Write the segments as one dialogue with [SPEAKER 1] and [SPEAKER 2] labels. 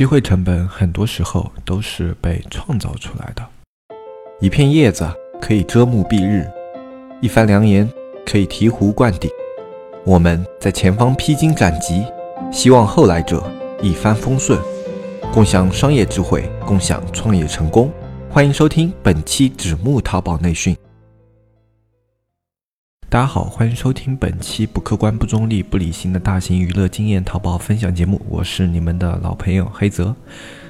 [SPEAKER 1] 机会成本很多时候都是被创造出来的。一片叶子可以遮目蔽日，一番良言可以醍醐灌顶。我们在前方披荆斩棘，希望后来者一帆风顺，共享商业智慧，共享创业成功。欢迎收听本期纸木淘宝内训。大家好，欢迎收听本期不客观、不中立、不理性的大型娱乐经验淘宝分享节目，我是你们的老朋友黑泽。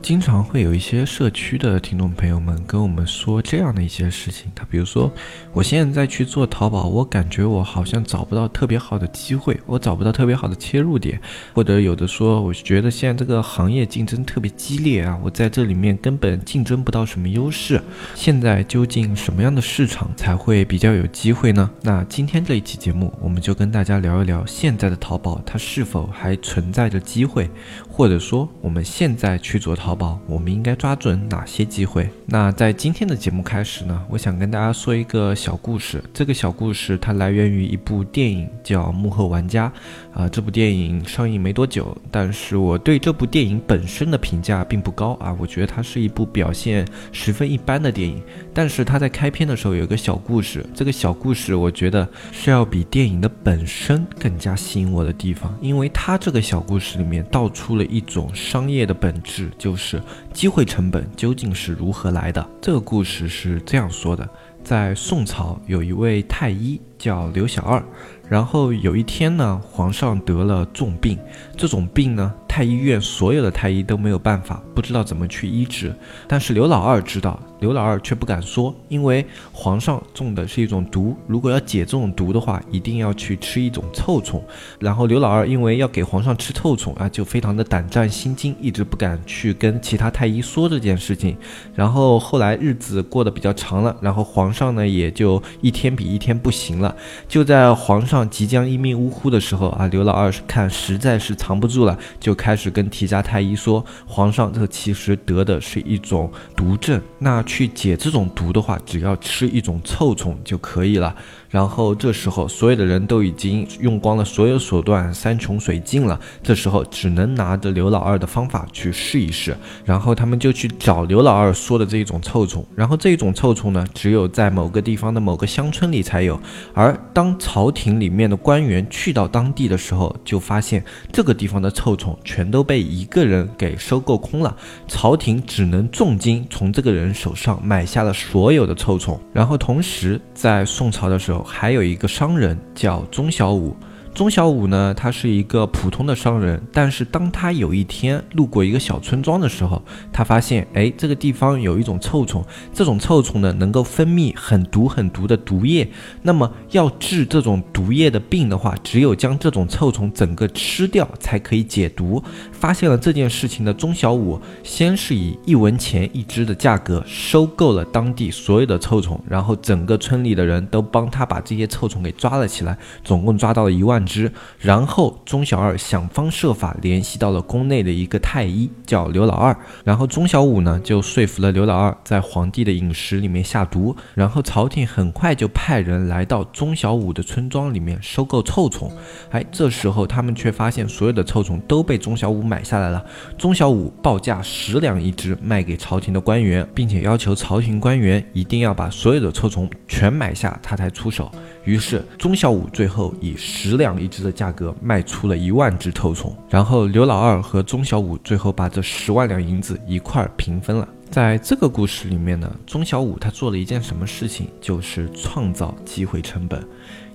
[SPEAKER 1] 经常会有一些社区的听众朋友们跟我们说这样的一些事情，他比如说，我现在在去做淘宝，我感觉我好像找不到特别好的机会，我找不到特别好的切入点，或者有的说，我觉得现在这个行业竞争特别激烈啊，我在这里面根本竞争不到什么优势。现在究竟什么样的市场才会比较有机会呢？那今天这一期节目，我们就跟大家聊一聊现在的淘宝，它是否还存在着机会，或者说我们现在去做淘。宝宝，我们应该抓准哪些机会？那在今天的节目开始呢，我想跟大家说一个小故事。这个小故事它来源于一部电影，叫《幕后玩家》。啊，这部电影上映没多久，但是我对这部电影本身的评价并不高啊。我觉得它是一部表现十分一般的电影。但是它在开篇的时候有一个小故事，这个小故事我觉得是要比电影的本身更加吸引我的地方，因为它这个小故事里面道出了一种商业的本质，就是。机会成本究竟是如何来的？这个故事是这样说的：在宋朝，有一位太医叫刘小二。然后有一天呢，皇上得了重病，这种病呢，太医院所有的太医都没有办法，不知道怎么去医治。但是刘老二知道，刘老二却不敢说，因为皇上中的是一种毒，如果要解这种毒的话，一定要去吃一种臭虫。然后刘老二因为要给皇上吃臭虫啊，就非常的胆战心惊，一直不敢去跟其他太医说这件事情。然后后来日子过得比较长了，然后皇上呢也就一天比一天不行了。就在皇上。即将一命呜呼的时候啊，刘老二看实在是藏不住了，就开始跟提家太医说：“皇上，这其实得的是一种毒症，那去解这种毒的话，只要吃一种臭虫就可以了。”然后这时候，所有的人都已经用光了所有手段，山穷水尽了。这时候只能拿着刘老二的方法去试一试。然后他们就去找刘老二说的这一种臭虫。然后这一种臭虫呢，只有在某个地方的某个乡村里才有。而当朝廷里面的官员去到当地的时候，就发现这个地方的臭虫全都被一个人给收购空了。朝廷只能重金从这个人手上买下了所有的臭虫。然后同时在宋朝的时候。还有一个商人叫钟小五。钟小五呢，他是一个普通的商人，但是当他有一天路过一个小村庄的时候，他发现，哎，这个地方有一种臭虫，这种臭虫呢，能够分泌很毒很毒的毒液。那么要治这种毒液的病的话，只有将这种臭虫整个吃掉才可以解毒。发现了这件事情的钟小五，先是以一文钱一只的价格收购了当地所有的臭虫，然后整个村里的人都帮他把这些臭虫给抓了起来，总共抓到了一万。之，然后钟小二想方设法联系到了宫内的一个太医，叫刘老二。然后钟小五呢就说服了刘老二，在皇帝的饮食里面下毒。然后朝廷很快就派人来到钟小五的村庄里面收购臭虫。哎，这时候他们却发现所有的臭虫都被钟小五买下来了。钟小五报价十两一只卖给朝廷的官员，并且要求朝廷官员一定要把所有的臭虫全买下，他才出手。于是钟小五最后以十两。一只的价格卖出了一万只臭虫，然后刘老二和钟小五最后把这十万两银子一块儿平分了。在这个故事里面呢，钟小五他做了一件什么事情？就是创造机会成本。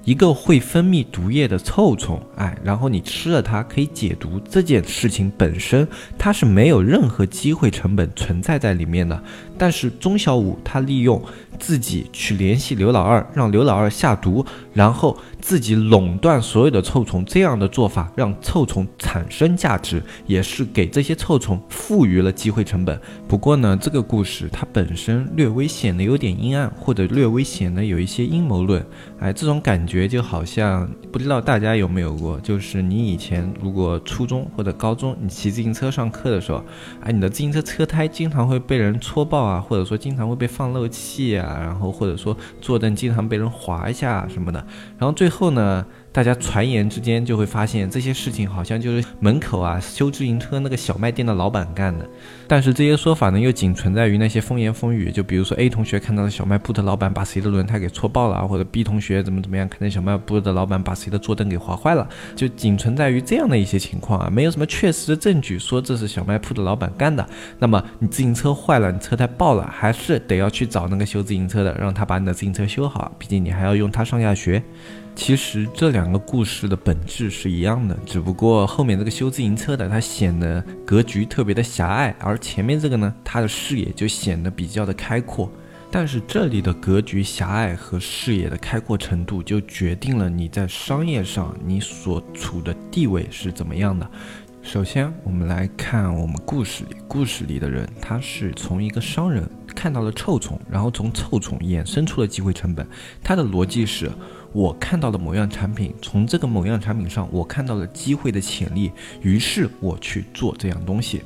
[SPEAKER 1] 一个会分泌毒液的臭虫，哎，然后你吃了它可以解毒，这件事情本身它是没有任何机会成本存在在里面的。但是钟小五他利用自己去联系刘老二，让刘老二下毒，然后自己垄断所有的臭虫，这样的做法让臭虫产生价值，也是给这些臭虫赋予了机会成本。不过呢，这个故事它本身略微显得有点阴暗，或者略微显得有一些阴谋论。哎，这种感觉就好像不知道大家有没有过，就是你以前如果初中或者高中你骑自行车上课的时候，哎，你的自行车车胎经常会被人戳爆。啊，或者说经常会被放漏气啊，然后或者说坐凳经常被人划一下什么的，然后最后呢，大家传言之间就会发现这些事情好像就是门口啊修自行车那个小卖店的老板干的。但是这些说法呢，又仅存在于那些风言风语。就比如说 A 同学看到了小卖部的老板把谁的轮胎给戳爆了，或者 B 同学怎么怎么样，看见小卖部的老板把谁的坐凳给划坏了，就仅存在于这样的一些情况啊，没有什么确实的证据说这是小卖铺的老板干的。那么你自行车坏了，你车胎爆了，还是得要去找那个修自行车的，让他把你的自行车修好，毕竟你还要用它上下学。其实这两个故事的本质是一样的，只不过后面这个修自行车的他显得格局特别的狭隘，而前面这个呢，他的视野就显得比较的开阔。但是这里的格局狭隘和视野的开阔程度，就决定了你在商业上你所处的地位是怎么样的。首先，我们来看我们故事里，故事里的人他是从一个商人看到了臭虫，然后从臭虫衍生出了机会成本，他的逻辑是。我看到了某样产品，从这个某样产品上，我看到了机会的潜力，于是我去做这样东西。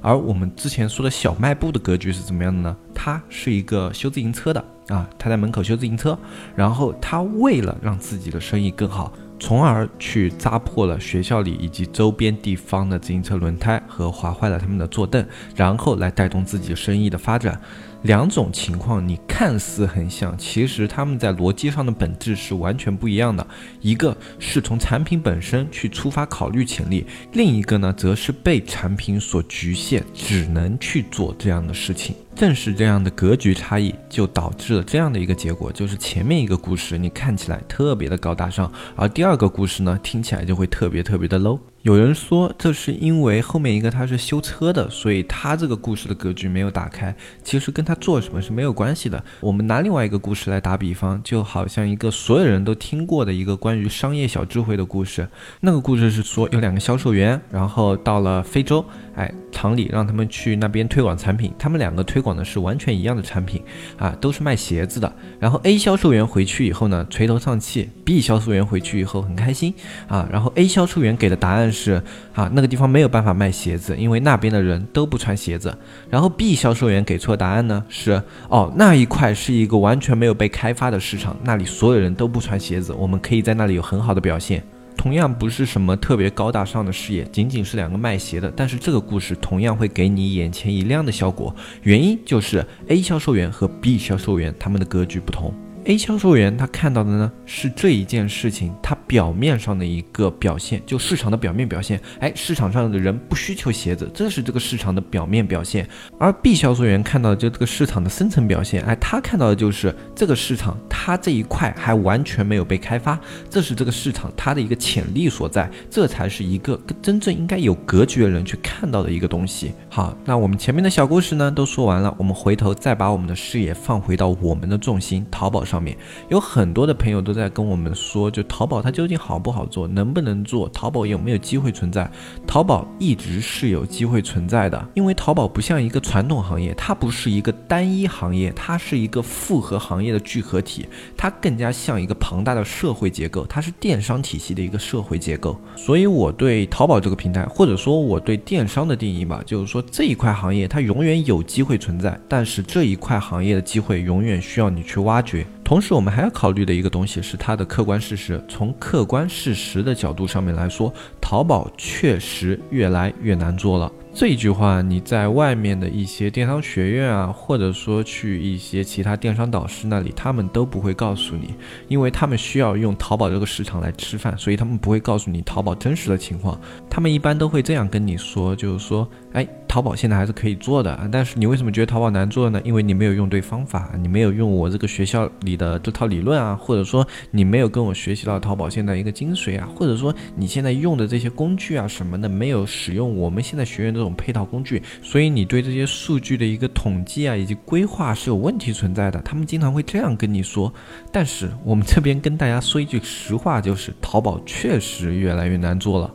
[SPEAKER 1] 而我们之前说的小卖部的格局是怎么样的呢？他是一个修自行车的啊，他在门口修自行车，然后他为了让自己的生意更好，从而去扎破了学校里以及周边地方的自行车轮胎和划坏了他们的坐凳，然后来带动自己生意的发展。两种情况你看似很像，其实他们在逻辑上的本质是完全不一样的。一个是从产品本身去出发考虑潜力，另一个呢，则是被产品所局限，只能去做这样的事情。正是这样的格局差异，就导致了这样的一个结果，就是前面一个故事你看起来特别的高大上，而第二个故事呢，听起来就会特别特别的 low。有人说这是因为后面一个他是修车的，所以他这个故事的格局没有打开。其实跟他做什么是没有关系的。我们拿另外一个故事来打比方，就好像一个所有人都听过的一个关于商业小智慧的故事。那个故事是说有两个销售员，然后到了非洲，哎，厂里让他们去那边推广产品。他们两个推广的是完全一样的产品，啊，都是卖鞋子的。然后 A 销售员回去以后呢，垂头丧气；B 销售员回去以后很开心，啊，然后 A 销售员给的答案。是啊，那个地方没有办法卖鞋子，因为那边的人都不穿鞋子。然后 B 销售员给出的答案呢是，哦，那一块是一个完全没有被开发的市场，那里所有人都不穿鞋子，我们可以在那里有很好的表现。同样不是什么特别高大上的事业，仅仅是两个卖鞋的，但是这个故事同样会给你眼前一亮的效果。原因就是 A 销售员和 B 销售员他们的格局不同。A 销售员他看到的呢是这一件事情，他表面上的一个表现，就市场的表面表现。哎，市场上的人不需求鞋子，这是这个市场的表面表现。而 B 销售员看到的就这个市场的深层表现。哎，他看到的就是这个市场，它这一块还完全没有被开发，这是这个市场它的一个潜力所在，这才是一个真正应该有格局的人去看到的一个东西。好，那我们前面的小故事呢都说完了，我们回头再把我们的视野放回到我们的重心——淘宝上。上面有很多的朋友都在跟我们说，就淘宝它究竟好不好做，能不能做？淘宝有没有机会存在？淘宝一直是有机会存在的，因为淘宝不像一个传统行业，它不是一个单一行业，它是一个复合行业的聚合体，它更加像一个庞大的社会结构，它是电商体系的一个社会结构。所以我对淘宝这个平台，或者说我对电商的定义吧，就是说这一块行业它永远有机会存在，但是这一块行业的机会永远需要你去挖掘。同时，我们还要考虑的一个东西是它的客观事实。从客观事实的角度上面来说，淘宝确实越来越难做了。这一句话，你在外面的一些电商学院啊，或者说去一些其他电商导师那里，他们都不会告诉你，因为他们需要用淘宝这个市场来吃饭，所以他们不会告诉你淘宝真实的情况。他们一般都会这样跟你说，就是说，哎，淘宝现在还是可以做的，但是你为什么觉得淘宝难做呢？因为你没有用对方法，你没有用我这个学校里的这套理论啊，或者说你没有跟我学习到淘宝现在一个精髓啊，或者说你现在用的这些工具啊什么的，没有使用我们现在学院。这种配套工具，所以你对这些数据的一个统计啊，以及规划是有问题存在的。他们经常会这样跟你说。但是我们这边跟大家说一句实话，就是淘宝确实越来越难做了。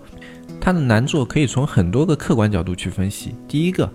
[SPEAKER 1] 它的难做可以从很多个客观角度去分析。第一个。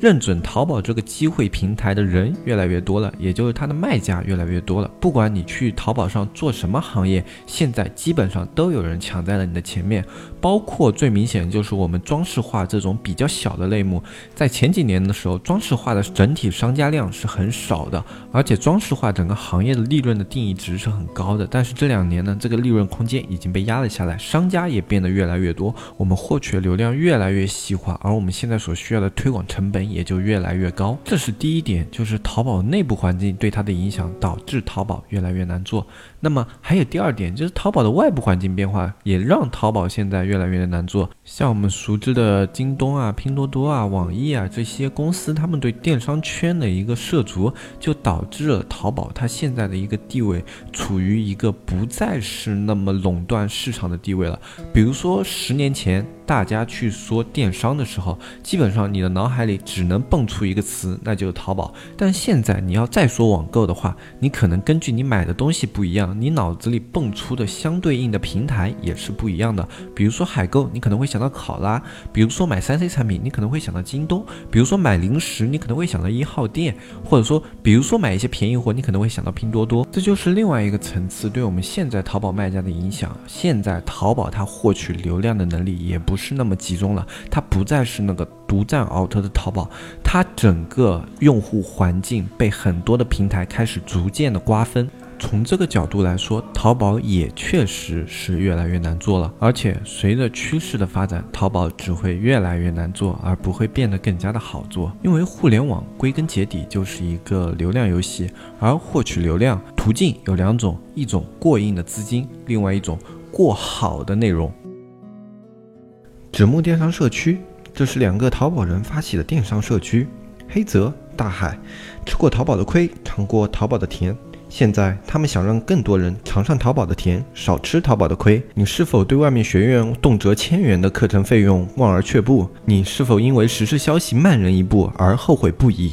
[SPEAKER 1] 认准淘宝这个机会平台的人越来越多了，也就是它的卖家越来越多了。不管你去淘宝上做什么行业，现在基本上都有人抢在了你的前面。包括最明显就是我们装饰画这种比较小的类目，在前几年的时候，装饰画的整体商家量是很少的，而且装饰画整个行业的利润的定义值是很高的。但是这两年呢，这个利润空间已经被压了下来，商家也变得越来越多。我们们获取的流量越来越细化，而我们现在所需要的推广成本也就越来越高。这是第一点，就是淘宝内部环境对它的影响，导致淘宝越来越难做。那么还有第二点，就是淘宝的外部环境变化，也让淘宝现在越来越难做。像我们熟知的京东啊、拼多多啊、网易啊这些公司，他们对电商圈的一个涉足，就导致了淘宝它现在的一个地位处于一个不再是那么垄断市场的地位了。比如说十年前。大家去说电商的时候，基本上你的脑海里只能蹦出一个词，那就是淘宝。但现在你要再说网购的话，你可能根据你买的东西不一样，你脑子里蹦出的相对应的平台也是不一样的。比如说海购，你可能会想到考拉；比如说买三 C 产品，你可能会想到京东；比如说买零食，你可能会想到一号店，或者说，比如说买一些便宜货，你可能会想到拼多多。这就是另外一个层次对我们现在淘宝卖家的影响。现在淘宝它获取流量的能力也不。是那么集中了，它不再是那个独占鳌头的淘宝，它整个用户环境被很多的平台开始逐渐的瓜分。从这个角度来说，淘宝也确实是越来越难做了。而且随着趋势的发展，淘宝只会越来越难做，而不会变得更加的好做。因为互联网归根结底就是一个流量游戏，而获取流量途径有两种：一种过硬的资金，另外一种过好的内容。纸木电商社区，这是两个淘宝人发起的电商社区。黑泽大海吃过淘宝的亏，尝过淘宝的甜，现在他们想让更多人尝上淘宝的甜，少吃淘宝的亏。你是否对外面学院动辄千元的课程费用望而却步？你是否因为时事消息慢人一步而后悔不已？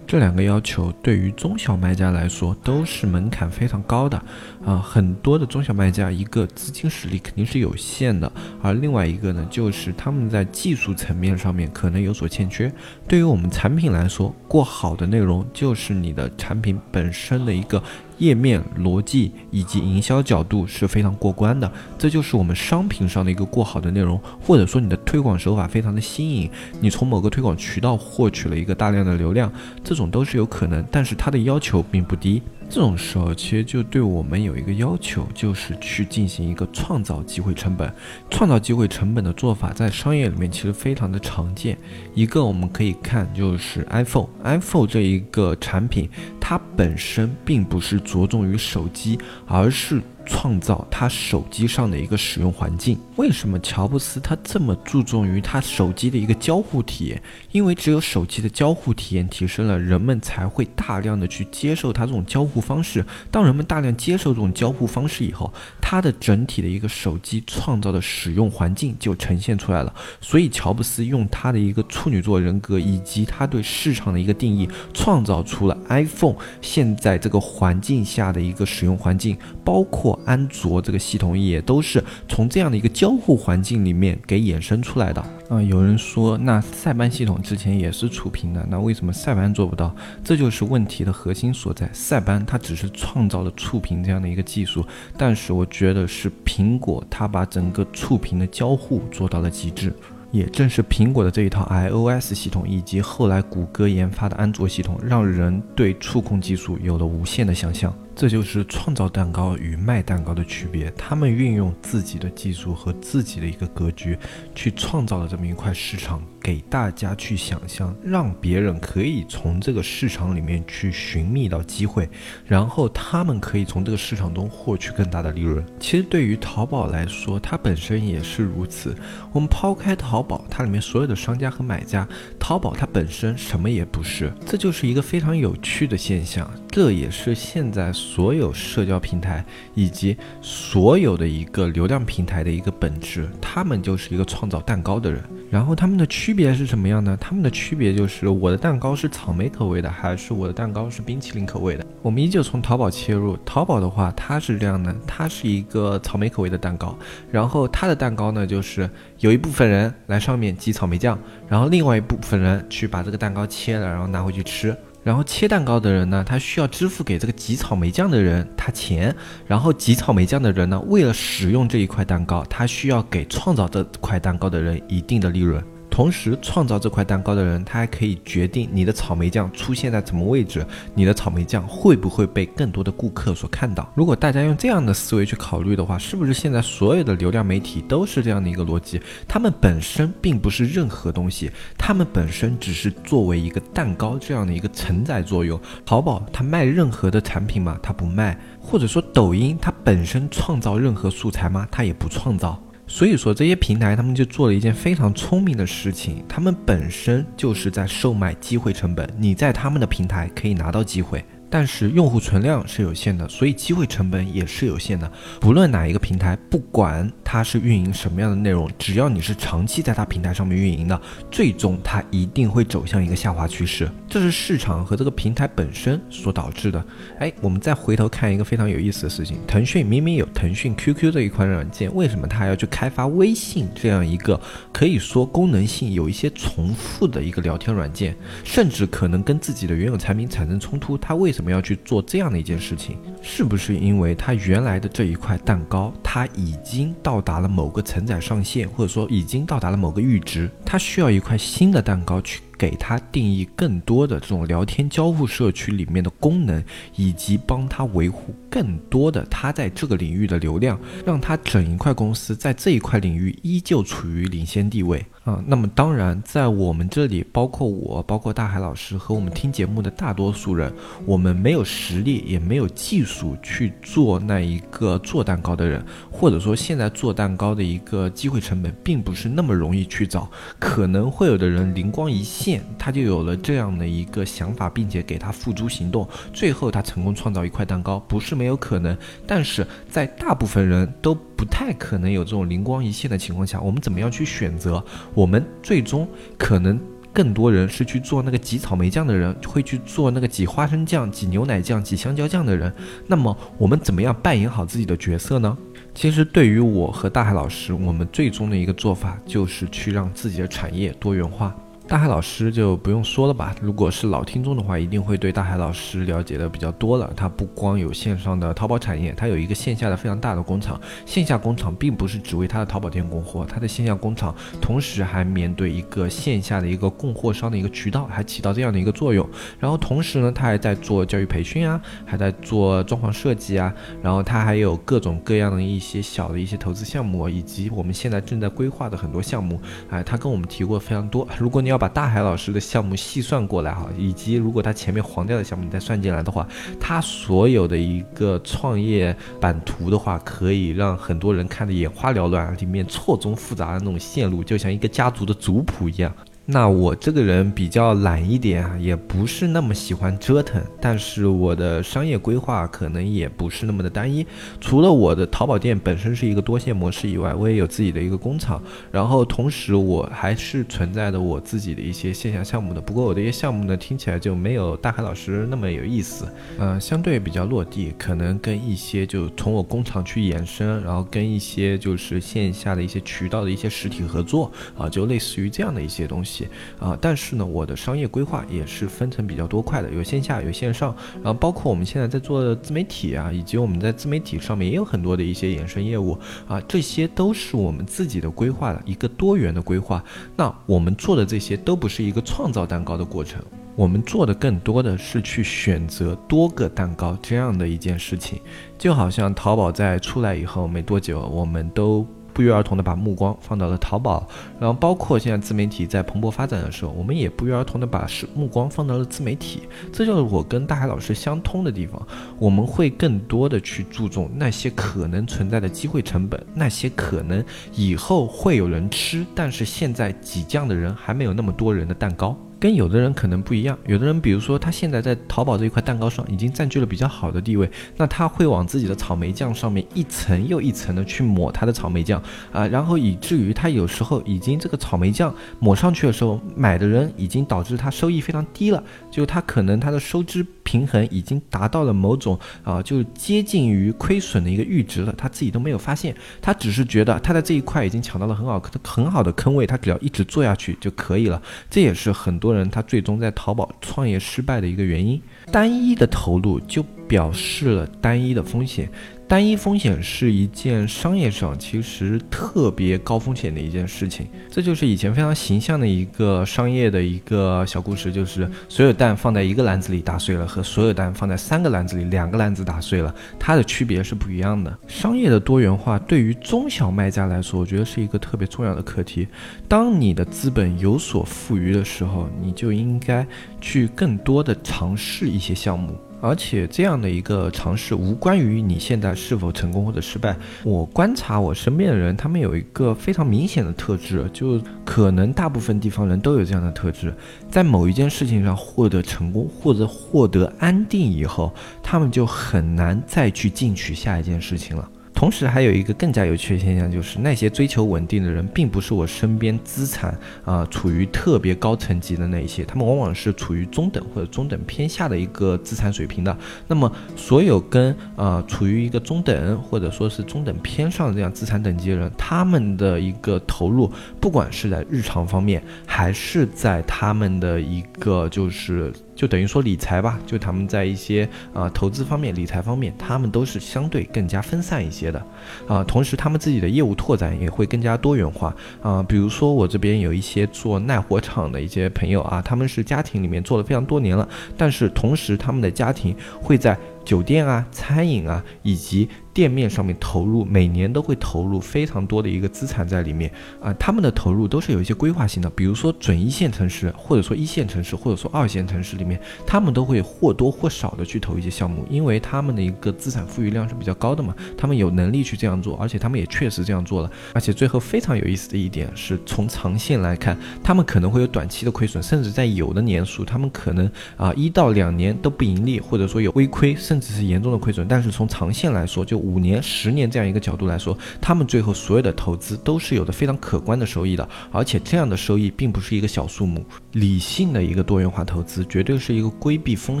[SPEAKER 1] 这两个要求对于中小卖家来说都是门槛非常高的啊，很多的中小卖家一个资金实力肯定是有限的，而另外一个呢，就是他们在技术层面上面可能有所欠缺。对于我们产品来说，过好的内容就是你的产品本身的一个。页面逻辑以及营销角度是非常过关的，这就是我们商品上的一个过好的内容，或者说你的推广手法非常的新颖，你从某个推广渠道获取了一个大量的流量，这种都是有可能，但是它的要求并不低。这种时候，其实就对我们有一个要求，就是去进行一个创造机会成本。创造机会成本的做法，在商业里面其实非常的常见。一个我们可以看，就是 iPhone，iPhone 这一个产品，它本身并不是着重于手机，而是。创造他手机上的一个使用环境。为什么乔布斯他这么注重于他手机的一个交互体验？因为只有手机的交互体验提升了，人们才会大量的去接受他这种交互方式。当人们大量接受这种交互方式以后，它的整体的一个手机创造的使用环境就呈现出来了。所以乔布斯用他的一个处女座人格以及他对市场的一个定义，创造出了 iPhone 现在这个环境下的一个使用环境，包括。安卓这个系统也都是从这样的一个交互环境里面给衍生出来的啊。有人说，那塞班系统之前也是触屏的，那为什么塞班做不到？这就是问题的核心所在。塞班它只是创造了触屏这样的一个技术，但是我觉得是苹果它把整个触屏的交互做到了极致。也正是苹果的这一套 iOS 系统，以及后来谷歌研发的安卓系统，让人对触控技术有了无限的想象。这就是创造蛋糕与卖蛋糕的区别。他们运用自己的技术和自己的一个格局，去创造了这么一块市场，给大家去想象，让别人可以从这个市场里面去寻觅到机会，然后他们可以从这个市场中获取更大的利润。其实对于淘宝来说，它本身也是如此。我们抛开淘宝，它里面所有的商家和买家，淘宝它本身什么也不是，这就是一个非常有趣的现象。这也是现在。所有社交平台以及所有的一个流量平台的一个本质，他们就是一个创造蛋糕的人。然后它们的区别是什么样呢？它们的区别就是我的蛋糕是草莓口味的，还是我的蛋糕是冰淇淋口味的。我们依旧从淘宝切入，淘宝的话，它是这样的，它是一个草莓口味的蛋糕，然后它的蛋糕呢，就是有一部分人来上面挤草莓酱，然后另外一部分人去把这个蛋糕切了，然后拿回去吃。然后切蛋糕的人呢，他需要支付给这个挤草莓酱的人他钱，然后挤草莓酱的人呢，为了使用这一块蛋糕，他需要给创造这块蛋糕的人一定的利润。同时，创造这块蛋糕的人，他还可以决定你的草莓酱出现在什么位置，你的草莓酱会不会被更多的顾客所看到。如果大家用这样的思维去考虑的话，是不是现在所有的流量媒体都是这样的一个逻辑？他们本身并不是任何东西，他们本身只是作为一个蛋糕这样的一个承载作用。淘宝它卖任何的产品吗？它不卖。或者说抖音它本身创造任何素材吗？它也不创造。所以说，这些平台他们就做了一件非常聪明的事情，他们本身就是在售卖机会成本。你在他们的平台可以拿到机会。但是用户存量是有限的，所以机会成本也是有限的。不论哪一个平台，不管它是运营什么样的内容，只要你是长期在它平台上面运营的，最终它一定会走向一个下滑趋势。这是市场和这个平台本身所导致的。哎，我们再回头看一个非常有意思的事情：腾讯明明有腾讯 QQ 这一款软件，为什么它还要去开发微信这样一个可以说功能性有一些重复的一个聊天软件，甚至可能跟自己的原有产品产生冲突？它为什么？怎么要去做这样的一件事情？是不是因为它原来的这一块蛋糕，它已经到达了某个承载上限，或者说已经到达了某个阈值，它需要一块新的蛋糕去给它定义更多的这种聊天交互社区里面的功能，以及帮它维护更多的它在这个领域的流量，让它整一块公司在这一块领域依旧处于领先地位。啊，那么当然，在我们这里，包括我，包括大海老师和我们听节目的大多数人，我们没有实力，也没有技术去做那一个做蛋糕的人，或者说现在做蛋糕的一个机会成本并不是那么容易去找，可能会有的人灵光一现，他就有了这样的一个想法，并且给他付诸行动，最后他成功创造一块蛋糕，不是没有可能，但是在大部分人都。不太可能有这种灵光一现的情况下，我们怎么样去选择？我们最终可能更多人是去做那个挤草莓酱的人，会去做那个挤花生酱、挤牛奶酱、挤香蕉酱的人。那么我们怎么样扮演好自己的角色呢？其实对于我和大海老师，我们最终的一个做法就是去让自己的产业多元化。大海老师就不用说了吧，如果是老听众的话，一定会对大海老师了解的比较多了。他不光有线上的淘宝产业，他有一个线下的非常大的工厂。线下工厂并不是只为他的淘宝店供货，他的线下工厂同时还面对一个线下的一个供货商的一个渠道，还起到这样的一个作用。然后同时呢，他还在做教育培训啊，还在做装潢设计啊，然后他还有各种各样的一些小的一些投资项目，以及我们现在正在规划的很多项目。哎，他跟我们提过非常多。如果你要把大海老师的项目细算过来哈，以及如果他前面黄掉的项目你再算进来的话，他所有的一个创业版图的话，可以让很多人看得眼花缭乱，里面错综复杂的那种线路，就像一个家族的族谱一样。那我这个人比较懒一点啊，也不是那么喜欢折腾，但是我的商业规划可能也不是那么的单一。除了我的淘宝店本身是一个多线模式以外，我也有自己的一个工厂，然后同时我还是存在的我自己的一些线下项目的。不过我的一些项目呢，听起来就没有大海老师那么有意思，呃，相对比较落地，可能跟一些就从我工厂去延伸，然后跟一些就是线下的一些渠道的一些实体合作啊，就类似于这样的一些东西。啊，但是呢，我的商业规划也是分成比较多块的，有线下，有线上，然后包括我们现在在做的自媒体啊，以及我们在自媒体上面也有很多的一些衍生业务啊，这些都是我们自己的规划的一个多元的规划。那我们做的这些都不是一个创造蛋糕的过程，我们做的更多的是去选择多个蛋糕这样的一件事情，就好像淘宝在出来以后没多久，我们都。不约而同的把目光放到了淘宝，然后包括现在自媒体在蓬勃发展的时候，我们也不约而同的把是目光放到了自媒体。这就是我跟大海老师相通的地方，我们会更多的去注重那些可能存在的机会成本，那些可能以后会有人吃，但是现在挤酱的人还没有那么多人的蛋糕。跟有的人可能不一样。有的人，比如说他现在在淘宝这一块蛋糕上已经占据了比较好的地位，那他会往自己的草莓酱上面一层又一层的去抹他的草莓酱啊，然后以至于他有时候已经这个草莓酱抹上去的时候，买的人已经导致他收益非常低了，就他可能他的收支平衡已经达到了某种啊，就接近于亏损的一个阈值了，他自己都没有发现，他只是觉得他在这一块已经抢到了很好很好的坑位，他只要一直做下去就可以了。这也是很多人他最终在淘宝创业失败的一个原因。单一的投入就表示了单一的风险。单一风险是一件商业上其实特别高风险的一件事情，这就是以前非常形象的一个商业的一个小故事，就是所有蛋放在一个篮子里打碎了，和所有蛋放在三个篮子里两个篮子打碎了，它的区别是不一样的。商业的多元化对于中小卖家来说，我觉得是一个特别重要的课题。当你的资本有所富余的时候，你就应该去更多的尝试一些项目。而且这样的一个尝试无关于你现在是否成功或者失败。我观察我身边的人，他们有一个非常明显的特质，就可能大部分地方人都有这样的特质，在某一件事情上获得成功或者获得安定以后，他们就很难再去进取下一件事情了。同时还有一个更加有趣的现象，就是那些追求稳定的人，并不是我身边资产啊处于特别高层级的那一些，他们往往是处于中等或者中等偏下的一个资产水平的。那么，所有跟啊处于一个中等或者说是中等偏上的这样资产等级的人，他们的一个投入，不管是在日常方面，还是在他们的一个就是。就等于说理财吧，就他们在一些啊投资方面、理财方面，他们都是相对更加分散一些的，啊，同时他们自己的业务拓展也会更加多元化啊。比如说我这边有一些做耐火厂的一些朋友啊，他们是家庭里面做了非常多年了，但是同时他们的家庭会在。酒店啊，餐饮啊，以及店面上面投入，每年都会投入非常多的一个资产在里面啊。他们的投入都是有一些规划性的，比如说准一线城市，或者说一线城市，或者说二线城市里面，他们都会或多或少的去投一些项目，因为他们的一个资产富裕量是比较高的嘛，他们有能力去这样做，而且他们也确实这样做了。而且最后非常有意思的一点是，从长线来看，他们可能会有短期的亏损，甚至在有的年数，他们可能啊一到两年都不盈利，或者说有微亏。甚至是严重的亏损，但是从长线来说，就五年、十年这样一个角度来说，他们最后所有的投资都是有着非常可观的收益的，而且这样的收益并不是一个小数目。理性的一个多元化投资，绝对是一个规避风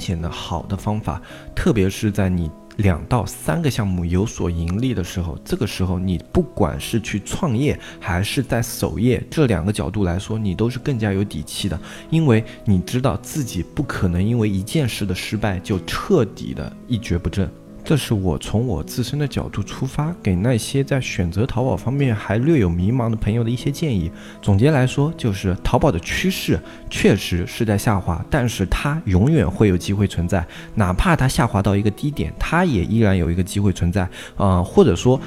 [SPEAKER 1] 险的好的方法，特别是在你。两到三个项目有所盈利的时候，这个时候你不管是去创业还是在守业，这两个角度来说，你都是更加有底气的，因为你知道自己不可能因为一件事的失败就彻底的一蹶不振。这是我从我自身的角度出发，给那些在选择淘宝方面还略有迷茫的朋友的一些建议。总结来说，就是淘宝的趋势确实是在下滑，但是它永远会有机会存在，哪怕它下滑到一个低点，它也依然有一个机会存在。啊，或者说。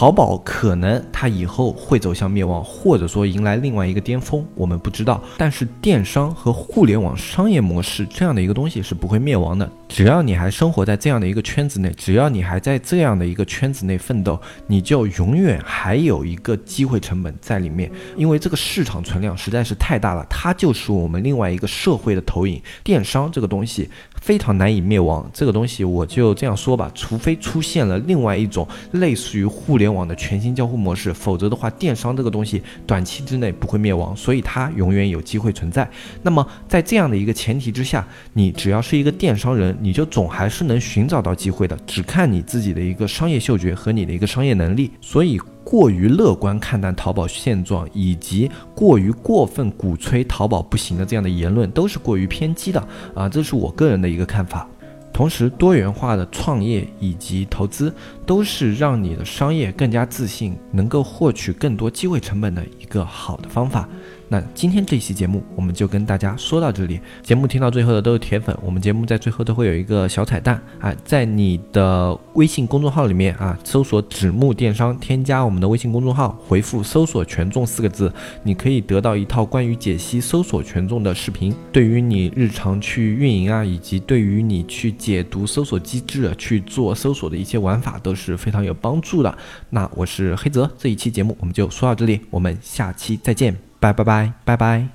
[SPEAKER 1] 淘宝可能它以后会走向灭亡，或者说迎来另外一个巅峰，我们不知道。但是电商和互联网商业模式这样的一个东西是不会灭亡的。只要你还生活在这样的一个圈子内，只要你还在这样的一个圈子内奋斗，你就永远还有一个机会成本在里面。因为这个市场存量实在是太大了，它就是我们另外一个社会的投影。电商这个东西。非常难以灭亡，这个东西我就这样说吧，除非出现了另外一种类似于互联网的全新交互模式，否则的话，电商这个东西短期之内不会灭亡，所以它永远有机会存在。那么在这样的一个前提之下，你只要是一个电商人，你就总还是能寻找到机会的，只看你自己的一个商业嗅觉和你的一个商业能力。所以。过于乐观看待淘宝现状，以及过于过分鼓吹淘宝不行的这样的言论，都是过于偏激的啊！这是我个人的一个看法。同时，多元化的创业以及投资，都是让你的商业更加自信，能够获取更多机会成本的一个好的方法。那今天这期节目我们就跟大家说到这里。节目听到最后的都是铁粉，我们节目在最后都会有一个小彩蛋啊，在你的微信公众号里面啊，搜索“纸木电商”，添加我们的微信公众号，回复“搜索权重”四个字，你可以得到一套关于解析搜索权重的视频，对于你日常去运营啊，以及对于你去解读搜索机制、去做搜索的一些玩法都是非常有帮助的。那我是黑泽，这一期节目我们就说到这里，我们下期再见。拜拜拜拜拜。